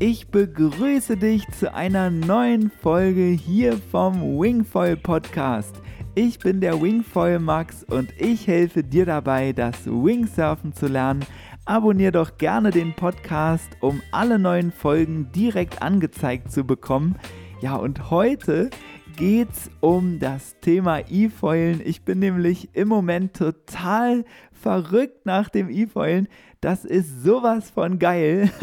Ich begrüße dich zu einer neuen Folge hier vom Wingfoil Podcast. Ich bin der Wingfoil Max und ich helfe dir dabei, das Wingsurfen zu lernen. Abonnier doch gerne den Podcast, um alle neuen Folgen direkt angezeigt zu bekommen. Ja, und heute geht's um das Thema E-Foilen. Ich bin nämlich im Moment total verrückt nach dem E-Foilen. Das ist sowas von geil.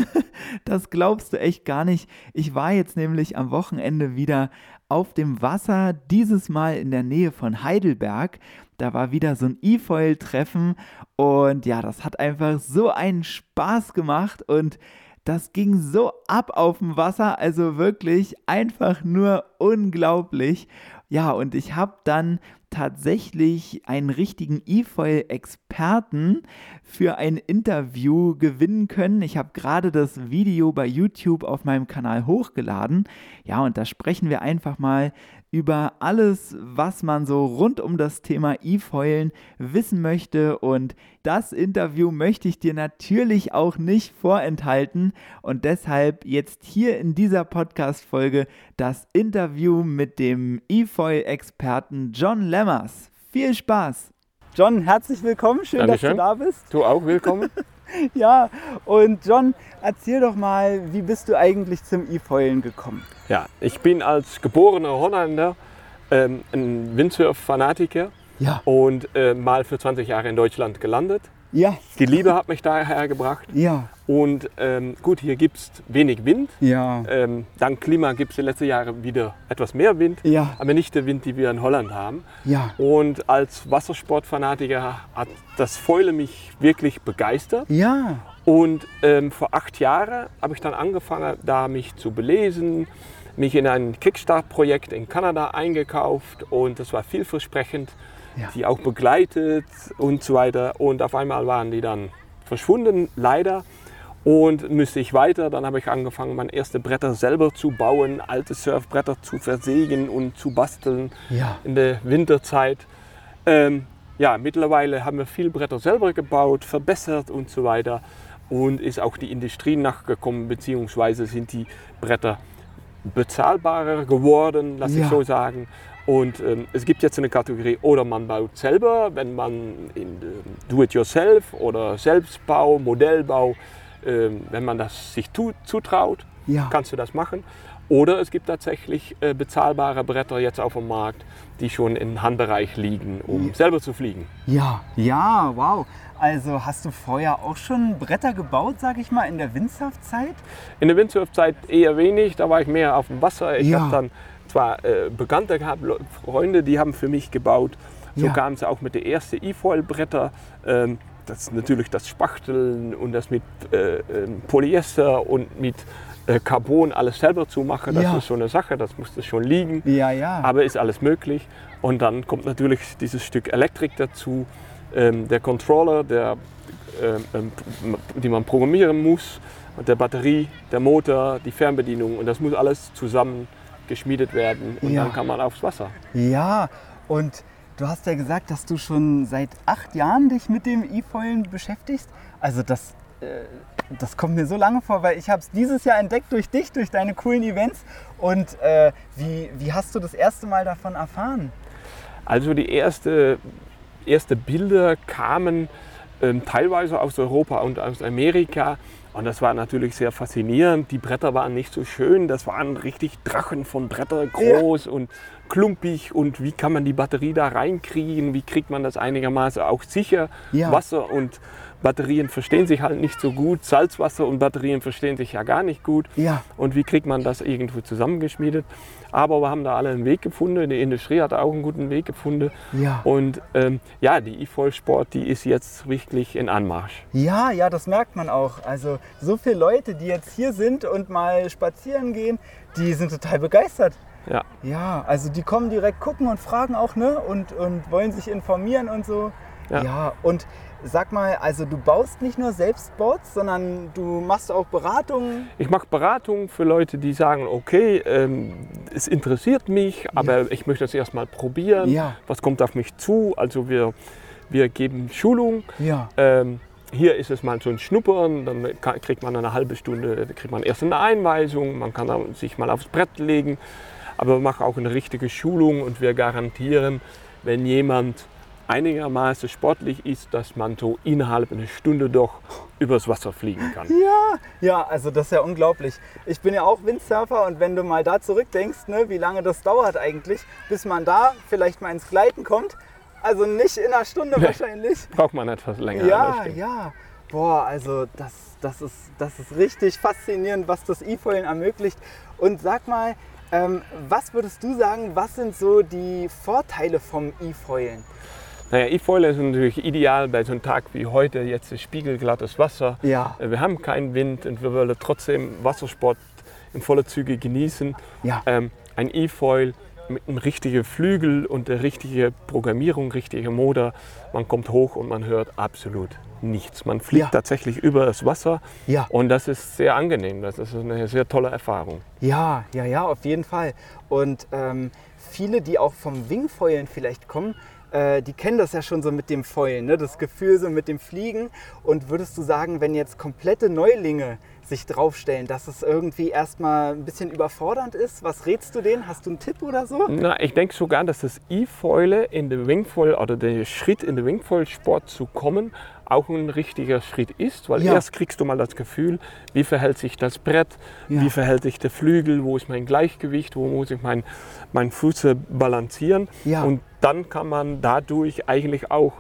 Das glaubst du echt gar nicht. Ich war jetzt nämlich am Wochenende wieder auf dem Wasser, dieses Mal in der Nähe von Heidelberg. Da war wieder so ein E-Foil-Treffen und ja, das hat einfach so einen Spaß gemacht und das ging so ab auf dem Wasser, also wirklich einfach nur unglaublich. Ja, und ich habe dann tatsächlich einen richtigen E-Foil-Experten für ein Interview gewinnen können. Ich habe gerade das Video bei YouTube auf meinem Kanal hochgeladen. Ja, und da sprechen wir einfach mal über alles, was man so rund um das Thema E-Foilen wissen möchte. Und das Interview möchte ich dir natürlich auch nicht vorenthalten. Und deshalb jetzt hier in dieser Podcast-Folge das Interview mit dem E-Foil-Experten John Lemmers. Viel Spaß! John, herzlich willkommen. Schön, Dankeschön. dass du da bist. Du auch willkommen. Ja, und John, erzähl doch mal, wie bist du eigentlich zum E-Foilen gekommen? Ja, ich bin als geborener Holländer ähm, ein Windsurf-Fanatiker Ja. und äh, mal für 20 Jahre in Deutschland gelandet. Ja, Die Liebe hat mich daher gebracht. ja, Und ähm, gut, hier gibt es wenig Wind. ja, Ähm, dank Klima gibt es die letzten Jahre wieder etwas mehr Wind, ja, aber nicht der Wind, den wir in Holland haben. ja, Und als Wassersportfanatiker hat das Foilen mich wirklich begeistert. ja, Und ähm, vor acht Jahren habe ich dann angefangen, da mich zu belesen, mich in ein Kickstart-Projekt in Kanada eingekauft und das war vielversprechend, Ja. die auch begleitet und so weiter. Und auf einmal waren die dann verschwunden, leider. Und müsste ich weiter, dann habe ich angefangen, meine ersten Bretter selber zu bauen, alte Surfbretter zu versägen und zu basteln ja, in der Winterzeit. Ähm, ja, mittlerweile haben wir viele Bretter selber gebaut, verbessert und so weiter. Und ist auch die Industrie nachgekommen, beziehungsweise sind die Bretter bezahlbarer geworden, lass Ja. ich so sagen. Und ähm, es gibt jetzt eine Kategorie, oder man baut selber, wenn man in ähm, Do-it-yourself oder Selbstbau, Modellbau, ähm, wenn man das sich tu zutraut, ja. kannst du das machen. Oder es gibt tatsächlich äh, bezahlbare Bretter jetzt auf dem Markt, die schon im Handbereich liegen, um Ja. selber zu fliegen. Ja, ja, wow. Also hast du vorher auch schon Bretter gebaut, sag ich mal, in der Windsurfzeit? In der Windsurfzeit eher wenig, da war ich mehr auf dem Wasser. Ich Ja. habe dann zwar äh, Bekannte gehabt, Freunde, die haben für mich gebaut. So Ja. kamen sie auch mit den ersten E-Foil-Bretter. Ähm, das ist natürlich das Spachteln und das mit äh, ähm, Polyester und mit äh, Carbon alles selber zu machen. Das Ja. ist so eine Sache, das musste schon liegen. Ja, ja. Aber ist alles möglich. Und dann kommt natürlich dieses Stück Elektrik dazu, ähm, der Controller, der, ähm, ähm, die man programmieren muss, und der Batterie, der Motor, die Fernbedienung. Und das muss alles zusammen geschmiedet werden. Und Ja. dann kann man aufs Wasser. Ja, und du hast ja gesagt, dass du schon seit acht Jahren dich mit dem E-Foilen beschäftigst. Also das, äh, das kommt mir so lange vor, weil ich habe es dieses Jahr entdeckt durch dich, durch deine coolen Events. Und äh, wie, wie hast du das erste Mal davon erfahren? Also die erste, erste Bilder kamen ähm, teilweise aus Europa und aus Amerika. Und das war natürlich sehr faszinierend. Die Bretter waren nicht so schön. Das waren richtig Drachen von Bretter, groß und klumpig. Und wie kann man die Batterie da reinkriegen? Wie kriegt man das einigermaßen auch sicher? Ja. Wasser und Batterien verstehen sich halt nicht so gut. Salzwasser und Batterien verstehen sich ja gar nicht gut. Ja, Und wie kriegt man das irgendwo zusammengeschmiedet? Aber wir haben da alle einen Weg gefunden. Die Industrie hat auch einen guten Weg gefunden. ja. Und ähm, ja, die E-Voll-Sport, die ist jetzt wirklich in Anmarsch. Ja, ja, das merkt man auch. Also so viele Leute, die jetzt hier sind und mal spazieren gehen, die sind total begeistert. Ja, Ja, also die kommen direkt gucken und fragen auch, ne? Und, und wollen sich informieren und so. Ja. ja, und sag mal, also du baust nicht nur selbst Boards, sondern du machst auch Beratungen. ich mache Beratung für Leute, die sagen, okay, ähm, es interessiert mich, aber ich möchte das erstmal probieren. Ja. Was kommt auf mich zu? Also wir, wir geben Schulung. Ja. Ähm, hier ist es mal so ein Schnuppern, dann kriegt man eine halbe Stunde, kriegt man erst eine Einweisung, man kann dann sich mal aufs Brett legen, aber wir machen auch eine richtige Schulung und wir garantieren, wenn jemand einigermaßen sportlich ist, dass man so innerhalb einer Stunde doch übers Wasser fliegen kann. Ja, ja, also das ist ja unglaublich. Ich bin ja auch Windsurfer und wenn du mal da zurückdenkst, ne, wie lange das dauert eigentlich, bis man da vielleicht mal ins Gleiten kommt, also nicht in einer Stunde Nee. wahrscheinlich. Braucht man etwas länger. Ja, ja. Boah, also das, das, ist, das ist richtig faszinierend, was das E-Foilen ermöglicht. Und sag mal, ähm, was würdest du sagen, was sind so die Vorteile vom E-Foilen? Naja, E-Foil ist natürlich ideal bei so einem Tag wie heute. Jetzt ist spiegelglattes Wasser. Ja. Äh, Wir haben keinen Wind und wir wollen trotzdem Wassersport in voller Züge genießen. Ja. Ähm, ein E-Foil mit einem richtigen Flügel und der richtigen Programmierung, richtiger Motor. Man kommt hoch und man hört absolut nichts. Man fliegt Ja. tatsächlich über das Wasser Ja. und das ist sehr angenehm. Das ist eine sehr tolle Erfahrung. Ja, ja, ja, auf jeden Fall. Und ähm, viele, die auch vom Wingfoilen vielleicht kommen, äh, die kennen das ja schon so mit dem Foilen, ne? das Gefühl so mit dem Fliegen. Und würdest du sagen, wenn jetzt komplette Neulinge sich draufstellen, dass es irgendwie erstmal ein bisschen überfordernd ist? Was rätst du denen? Hast du einen Tipp oder so? Na, ich denke sogar, dass das E-Foile in den Wingfoil oder der Schritt in den Wingfoil-Sport zu kommen auch ein richtiger Schritt ist, weil Ja. erst kriegst du mal das Gefühl, wie verhält sich das Brett, Ja. wie verhält sich der Flügel, wo ist mein Gleichgewicht, wo muss ich mein, mein Fuß balancieren Ja. und dann kann man dadurch eigentlich auch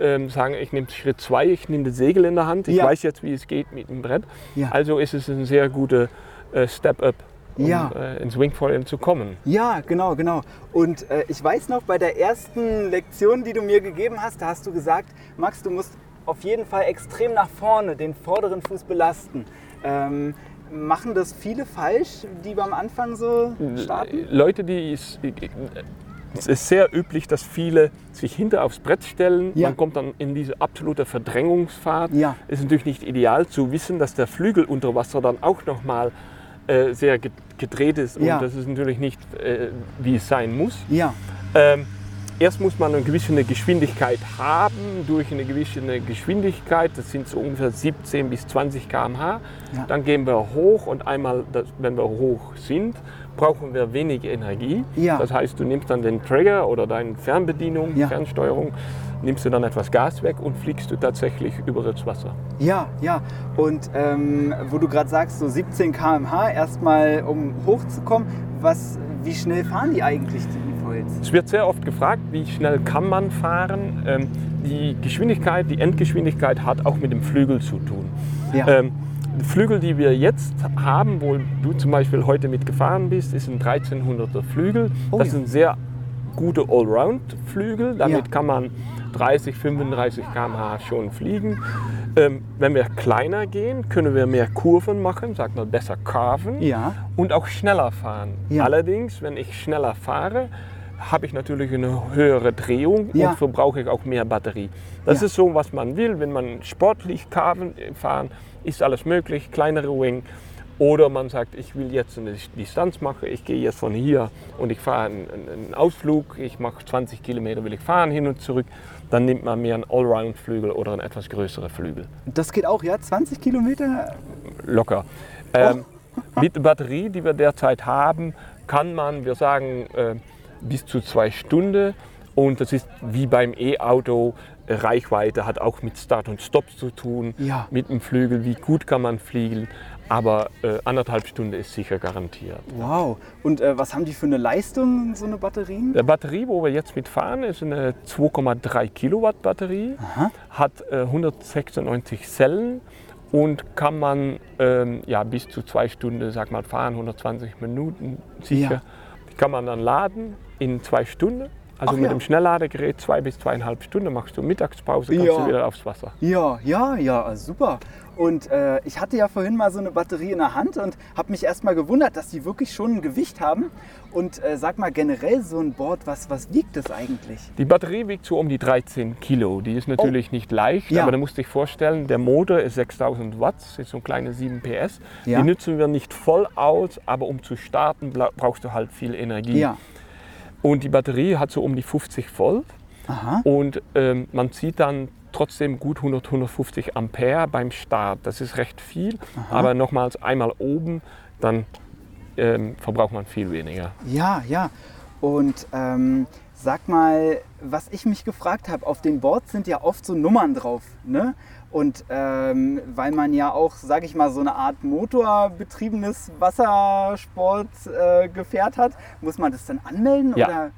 ähm, sagen, ich nehme Schritt zwei, ich nehme das Segel in der Hand, ich weiß jetzt, wie es geht mit dem Brett. Also ist es ein sehr guter äh, Step-up, um Ja. äh, ins Wingfoilen zu kommen. Ja, genau, genau. Und äh, ich weiß noch, bei der ersten Lektion, die du mir gegeben hast, da hast du gesagt, Max, du musst auf jeden Fall extrem nach vorne den vorderen Fuß belasten. Ähm, machen das viele falsch, die beim Anfang so starten? Leute, die es, es ist sehr üblich, dass viele sich hinter aufs Brett stellen. Ja. Man kommt dann in diese absolute Verdrängungsfahrt. Ja. Ist natürlich nicht ideal zu wissen, dass der Flügel unter Wasser dann auch nochmal äh, sehr ge- gedreht ist. Ja. Und das ist natürlich nicht, äh, wie es sein muss. Ja, Ähm, erst muss man eine gewisse Geschwindigkeit haben. Durch eine gewisse Geschwindigkeit, das sind so ungefähr 17 bis 20 km/h. Ja. Dann gehen wir hoch und einmal, wenn wir hoch sind, brauchen wir wenig Energie. Ja. Das heißt, du nimmst dann den Trigger oder deine Fernbedienung, Ja. Fernsteuerung, nimmst du dann etwas Gas weg und fliegst du tatsächlich über das Wasser. ja, ja. Und ähm, wo du gerade sagst, so 17 km/h erstmal, um hochzukommen, was, wie schnell fahren die eigentlich, die E-Foils? Es wird sehr oft gefragt, wie schnell kann man fahren. Ähm, die Geschwindigkeit, die Endgeschwindigkeit hat auch mit dem Flügel zu tun. Ja. Ähm, die Flügel, die wir jetzt haben, wo du zum Beispiel heute mitgefahren bist, ist ein 1300er Flügel. Oh das ja. ist ein sehr guter Allround-Flügel. Damit Ja. kann man 30, 35 km/h schon fliegen. Ähm, wenn wir kleiner gehen, können wir mehr Kurven machen, sag mal besser carven Ja. und auch schneller fahren. Ja. Allerdings, wenn ich schneller fahre, habe ich natürlich eine höhere Drehung Ja. und verbrauche ich auch mehr Batterie. Das ist so, was man will. Wenn man sportlich Carven fahren, ist alles möglich, kleinere Wing. Oder man sagt, ich will jetzt eine Distanz machen, ich gehe jetzt von hier und ich fahre einen, einen Ausflug, ich mache 20 Kilometer, will ich fahren hin und zurück. Dann nimmt man mehr einen Allround-Flügel oder einen etwas größeren Flügel. Das geht auch, ja? 20 Kilometer? locker. Ähm, Mit der Batterie, die wir derzeit haben, kann man, wir sagen, äh, bis zu zwei Stunden. Und das ist wie beim E-Auto, Reichweite hat auch mit Start und Stop zu tun, Ja. mit dem Flügel, wie gut kann man fliegen. Aber äh, anderthalb Stunden ist sicher garantiert. Wow. Und äh, was haben die für eine Leistung, so eine Batterien? Die Batterie, wo wir jetzt mitfahren, ist eine 2,3 Kilowatt Batterie, Aha. hat äh, 196 Zellen und kann man ähm, ja, bis zu zwei Stunden sag mal, fahren, 120 Minuten sicher. Ja. Die kann man dann laden in zwei Stunden. Also Ach mit ja. dem Schnellladegerät zwei bis zweieinhalb Stunden machst du Mittagspause, kannst Ja. du wieder aufs Wasser. Ja, ja, ja, super. Und äh, ich hatte ja vorhin mal so eine Batterie in der Hand und habe mich erst mal gewundert, dass die wirklich schon ein Gewicht haben. Und äh, sag mal generell so ein Board, was, was wiegt das eigentlich? Die Batterie wiegt so um die 13 Kilo. Die ist natürlich nicht leicht, Oh. Ja. aber da musst du dich vorstellen, der Motor ist 6000 Watt, ist so ein kleine 7 PS. Ja. Die nutzen wir nicht voll aus, aber um zu starten brauchst du halt viel Energie. Ja. Und die Batterie hat so um die 50 Volt. Aha. Und ähm, man zieht dann trotzdem gut 100, 150 Ampere beim Start. Das ist recht viel, aber nochmals einmal oben, dann ähm, verbraucht man viel weniger. Ja, ja. Und ähm, sag mal, was ich mich gefragt habe, auf den Boards sind ja oft so Nummern drauf, ne? Und ähm, weil man ja auch, sage ich mal, so eine Art motorbetriebenes Wassersportgefährt äh, hat, muss man das dann anmelden? Ja. Oder?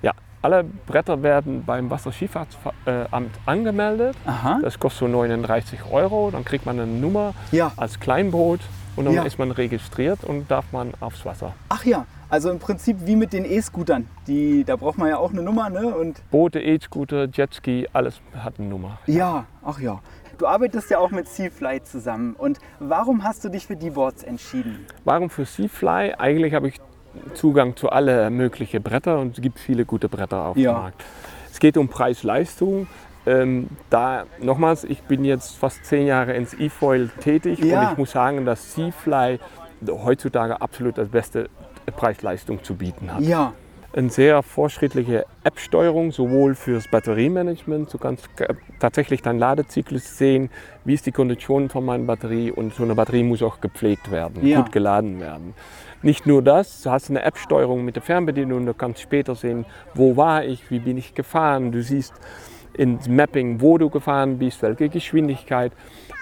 Ja, alle Bretter werden beim Wasserschieffahrtsamt angemeldet. Aha. Das kostet so 39 Euro. Dann kriegt man eine Nummer Ja. als Kleinboot und dann Ja. ist man registriert und darf man aufs Wasser. Ach ja, also im Prinzip wie mit den E-Scootern. Die, da braucht man ja auch eine Nummer, ne? Und Boote, E-Scooter, Jetski, alles hat eine Nummer. ja, ach ja. Du arbeitest ja auch mit Seafly zusammen. Und warum hast du dich für die Boards entschieden? Warum für Seafly? Eigentlich habe ich Zugang zu alle möglichen Bretter und es gibt viele gute Bretter auf Ja. dem Markt. Es geht um Preis-Leistung. Ähm, da nochmals, ich bin jetzt fast zehn Jahre ins E-Foil tätig Ja. und ich muss sagen, dass Seafly heutzutage absolut das beste Preis-Leistung zu bieten hat. Ja, Eine sehr fortschrittliche App-Steuerung, sowohl fürs Batteriemanagement, du kannst äh, tatsächlich deinen Ladezyklus sehen, wie ist die Kondition von meiner Batterie und so eine Batterie muss auch gepflegt werden, Ja. gut geladen werden. Nicht nur das, du hast eine App-Steuerung mit der Fernbedienung, du kannst später sehen, wo war ich, wie bin ich gefahren, du siehst ins Mapping, wo du gefahren bist, welche Geschwindigkeit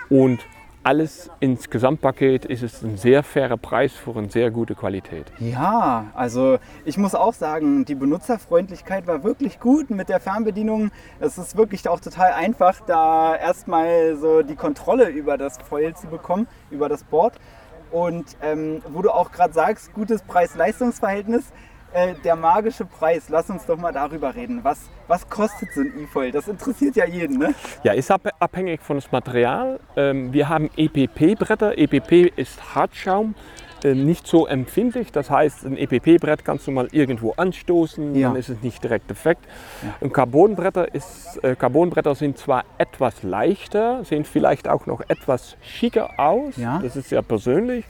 und alles ins Gesamtpaket ist es ein sehr fairer Preis für eine sehr gute Qualität. ja, also ich muss auch sagen, die Benutzerfreundlichkeit war wirklich gut mit der Fernbedienung. Es ist wirklich auch total einfach, da erstmal so die Kontrolle über das Foil zu bekommen, über das Board. Und ähm, wo du auch gerade sagst, gutes Preis-Leistungs-Verhältnis, äh, der magische Preis, lass uns doch mal darüber reden. Was, was kostet so ein E-Foil? Das interessiert ja jeden, ne? Ja, ist ab- abhängig von das Material. Ähm, wir haben EPP-Bretter. EPP ist Hartschaum, äh, nicht so empfindlich. Das heißt, ein EPP-Brett kannst du mal irgendwo anstoßen, Ja. dann ist es nicht direkt defekt. Und Carbonbretter, ist, äh, Carbonbretter sind zwar etwas leichter, sehen vielleicht auch noch etwas schicker aus. Ja. Das ist sehr persönlich.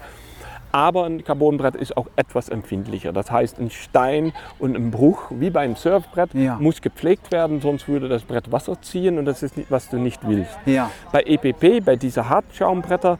Aber ein Carbonbrett ist auch etwas empfindlicher. Das heißt, ein Stein und ein Bruch, wie beim Surfbrett, Ja. muss gepflegt werden, sonst würde das Brett Wasser ziehen und das ist nicht, was du nicht willst. Ja. Bei EPP, bei diesen Hartschaumbretter,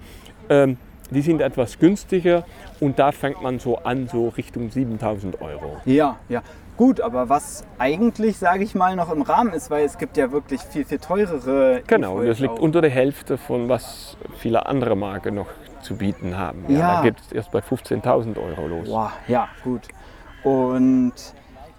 ähm, die sind etwas günstiger und da fängt man so an, so Richtung 7000 Euro. Ja, ja. Gut, aber was eigentlich, sage ich mal, noch im Rahmen ist, weil es gibt ja wirklich viel, viel teurere. Genau, E-Foils das liegt unter der Hälfte von was viele andere Marken noch zu bieten haben. Ja. Da geht es erst bei 15.000 Euro los. Boah, ja, gut. Und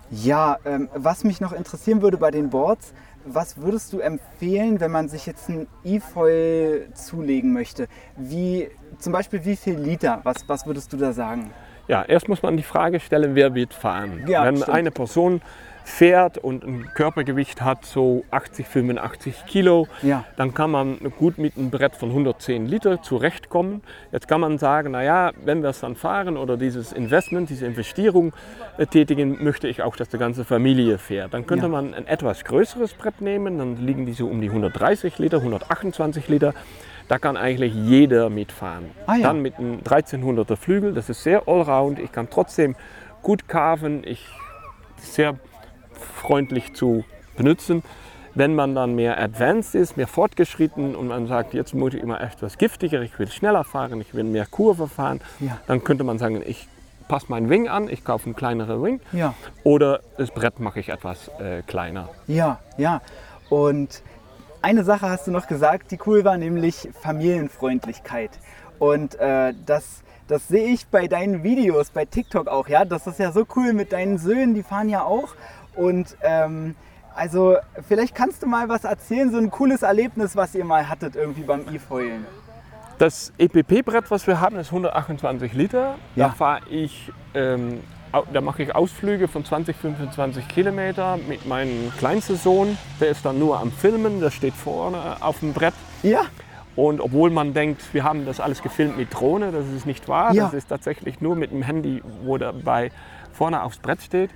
ja, ähm, was mich noch interessieren würde bei den Boards, was würdest du empfehlen, wenn man sich jetzt ein E-Foil zulegen möchte? Wie, zum Beispiel wie viel Liter? Was, was würdest du da sagen? Ja, erst muss man die Frage stellen, wer wird fahren. Ja, Wenn stimmt. eine Person fährt und ein Körpergewicht hat so 80, 85 Kilo, Ja. dann kann man gut mit einem Brett von 110 Liter zurechtkommen. Jetzt kann man sagen, naja, wenn wir es dann fahren oder dieses Investment, diese Investierung äh, tätigen, möchte ich auch, dass die ganze Familie fährt. Dann könnte Ja. man ein etwas größeres Brett nehmen, dann liegen die so um die 130 Liter, 128 Liter. Da kann eigentlich jeder mitfahren. Ah ja. Dann mit einem 1300er Flügel, das ist sehr allround. Ich kann trotzdem gut carven, ich sehr freundlich zu benutzen. Wenn man dann mehr advanced ist, mehr fortgeschritten und man sagt, jetzt muss ich immer etwas giftiger, ich will schneller fahren, ich will mehr Kurve fahren, Ja. dann könnte man sagen, ich passe meinen Wing an, ich kaufe einen kleineren Wing Ja. oder das Brett mache ich etwas äh, kleiner. Ja, ja. Und eine Sache hast du noch gesagt, die cool war, nämlich Familienfreundlichkeit. Und äh, das, das sehe ich bei deinen Videos, bei TikTok auch, ja. Das ist ja so cool mit deinen Söhnen, die fahren ja auch. Und ähm, also vielleicht kannst du mal was erzählen, so ein cooles Erlebnis, was ihr mal hattet irgendwie beim E-Foilen. Das EPP-Brett, was wir haben, ist 128 Liter. Ja. Da fahre ich, ähm, da mache ich Ausflüge von 20, 25 Kilometer mit meinem kleinsten Sohn. Der ist dann nur am Filmen, der steht vorne auf dem Brett. Ja, Und obwohl man denkt, wir haben das alles gefilmt mit Drohne, das ist nicht wahr. Ja. Das ist tatsächlich nur mit dem Handy, wo dabei vorne aufs Brett steht.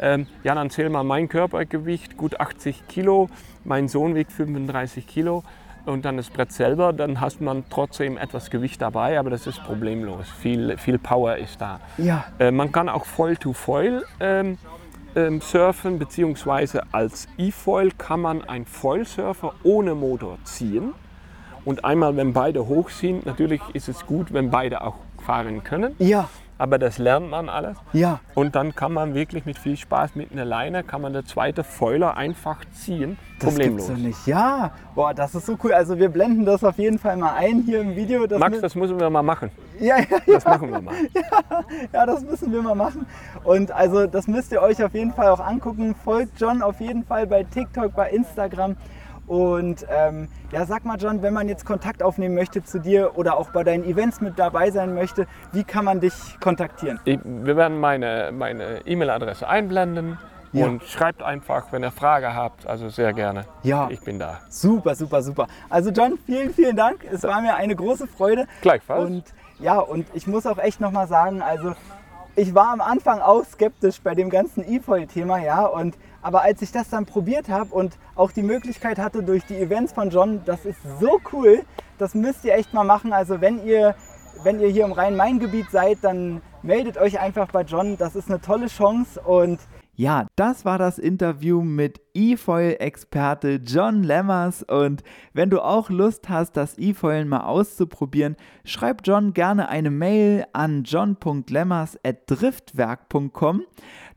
Ähm, ja, dann zähl mal mein Körpergewicht, gut 80 Kilo. Mein Sohn wiegt 35 Kilo. Und dann das Brett selber, dann hast man trotzdem etwas Gewicht dabei, aber das ist problemlos. Viel, viel Power ist da. ja, Äh, man kann auch Foil to Foil ähm, ähm, surfen, beziehungsweise als E-Foil kann man ein Foil-Surfer ohne Motor ziehen. Und einmal, wenn beide hoch sind, natürlich ist es gut, wenn beide auch fahren können. Ja, Aber das lernt man alles. ja. Und dann kann man wirklich mit viel Spaß mit einer Leine, kann man der zweite Foiler einfach ziehen. Das Problemlos. gibt's doch nicht. Ja, boah, das ist so cool. Also wir blenden das auf jeden Fall mal ein hier im Video. Das Max, das müssen wir mal machen. ja, ja, Das machen wir mal. ja, das müssen wir mal machen. Und also das müsst ihr euch auf jeden Fall auch angucken. Folgt John auf jeden Fall bei TikTok, bei Instagram. Und ähm, ja, sag mal, John, wenn man jetzt Kontakt aufnehmen möchte zu dir oder auch bei deinen Events mit dabei sein möchte, wie kann man dich kontaktieren? Ich, wir werden meine meine E-Mail-Adresse einblenden Ja. und schreibt einfach, wenn ihr Frage habt. Also sehr gerne. Ja. Ich bin da. Super, super, super. Also John, vielen, vielen Dank. Es war mir eine große Freude. Gleichfalls. Und ja, und ich muss auch echt nochmal sagen, also ich war am Anfang auch skeptisch bei dem ganzen E-Foil-Thema, ja. Und, aber als ich das dann probiert habe und auch die Möglichkeit hatte durch die Events von John, das ist so cool, das müsst ihr echt mal machen. Also wenn ihr, wenn ihr hier im Rhein-Main-Gebiet seid, dann meldet euch einfach bei John. Das ist eine tolle Chance und ja, das war das Interview mit E-Foil-Experte John Lemmers und wenn du auch Lust hast, das E-Foilen mal auszuprobieren, schreib John gerne eine Mail an john.lemmers.driftwerk.com.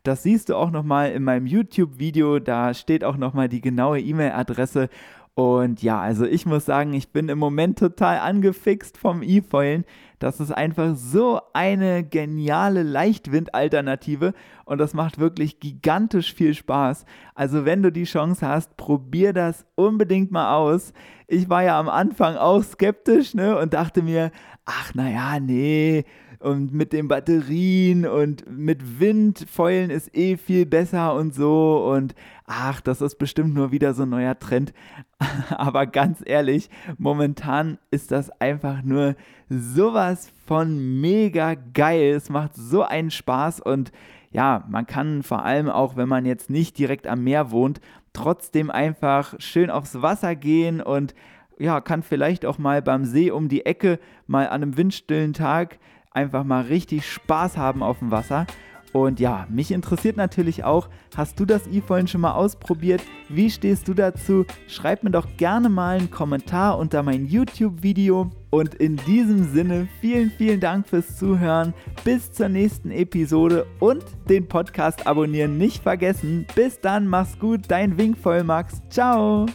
Das siehst du auch nochmal in meinem YouTube-Video, da steht auch nochmal die genaue E-Mail-Adresse. Und ja, also ich muss sagen, ich bin im Moment total angefixt vom E-Foilen. Das ist einfach so eine geniale Leichtwind-Alternative und das macht wirklich gigantisch viel Spaß. Also wenn du die Chance hast, probier das unbedingt mal aus. Ich war ja am Anfang auch skeptisch ne, und dachte mir, ach naja, nee, und mit den Batterien und mit Windfeulen ist eh viel besser und so und ach, das ist bestimmt nur wieder so ein neuer Trend. Aber ganz ehrlich, momentan ist das einfach nur sowas von mega geil. Es macht so einen Spaß und ja, man kann vor allem auch, wenn man jetzt nicht direkt am Meer wohnt, trotzdem einfach schön aufs Wasser gehen und ja, kann vielleicht auch mal beim See um die Ecke mal an einem windstillen Tag einfach mal richtig Spaß haben auf dem Wasser. Und ja, mich interessiert natürlich auch, hast du das E-Foilen schon mal ausprobiert? Wie stehst du dazu? Schreib mir doch gerne mal einen Kommentar unter mein YouTube-Video. Und in diesem Sinne, vielen, vielen Dank fürs Zuhören. Bis zur nächsten Episode und den Podcast abonnieren nicht vergessen. Bis dann, mach's gut, dein Wingvoll Max. Ciao.